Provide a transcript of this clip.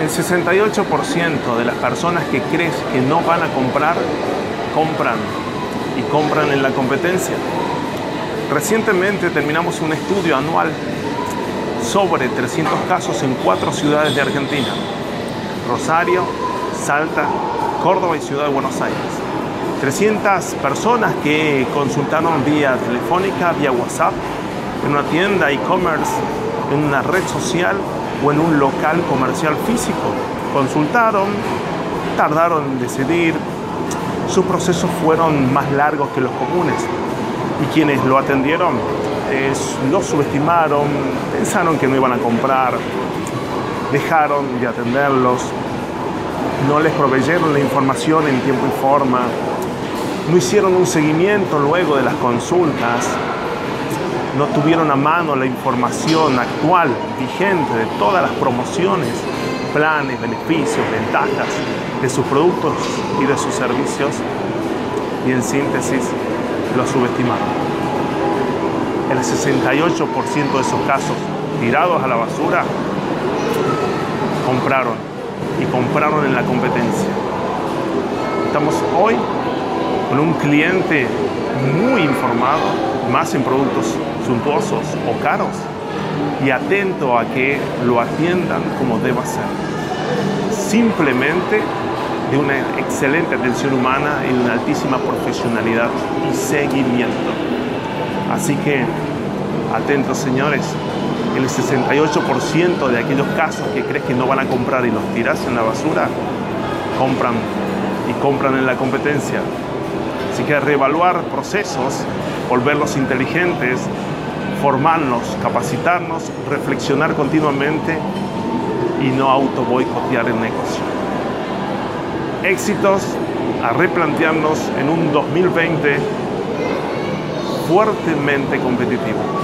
El 68% de las personas que crees que no van a comprar, compran y compran en la competencia. Recientemente terminamos un estudio anual sobre 300 casos en cuatro ciudades de Argentina. Rosario, Salta, Córdoba y Ciudad de Buenos Aires. 300 personas que consultaron vía telefónica, vía WhatsApp, en una tienda e-commerce, en una red social o en un local comercial físico. Consultaron, tardaron en decidir, sus procesos fueron más largos que los comunes. Y quienes lo atendieron lo subestimaron, pensaron que no iban a comprar, dejaron de atenderlos, no les proveyeron la información en tiempo y forma, no hicieron un seguimiento luego de las consultas, no tuvieron a mano la información actual, vigente de todas las promociones, planes, beneficios, ventajas de sus productos y de sus servicios y en síntesis lo subestimaron el 68% de esos casos tirados a la basura compraron y compraron en la competencia. Estamos hoy con un cliente muy informado, más en productos suntuosos o caros, y atento a que lo atiendan como deba ser. Simplemente de una excelente atención humana y una altísima profesionalidad y seguimiento. Así que, atentos señores, el 68% de aquellos casos que crees que no van a comprar y los tiras en la basura, compran y compran en la competencia. Así que reevaluar procesos, volverlos inteligentes, formarnos, capacitarnos, reflexionar continuamente y no auto boicotear el negocio. Éxitos a replantearnos en un 2020 fuertemente competitivo.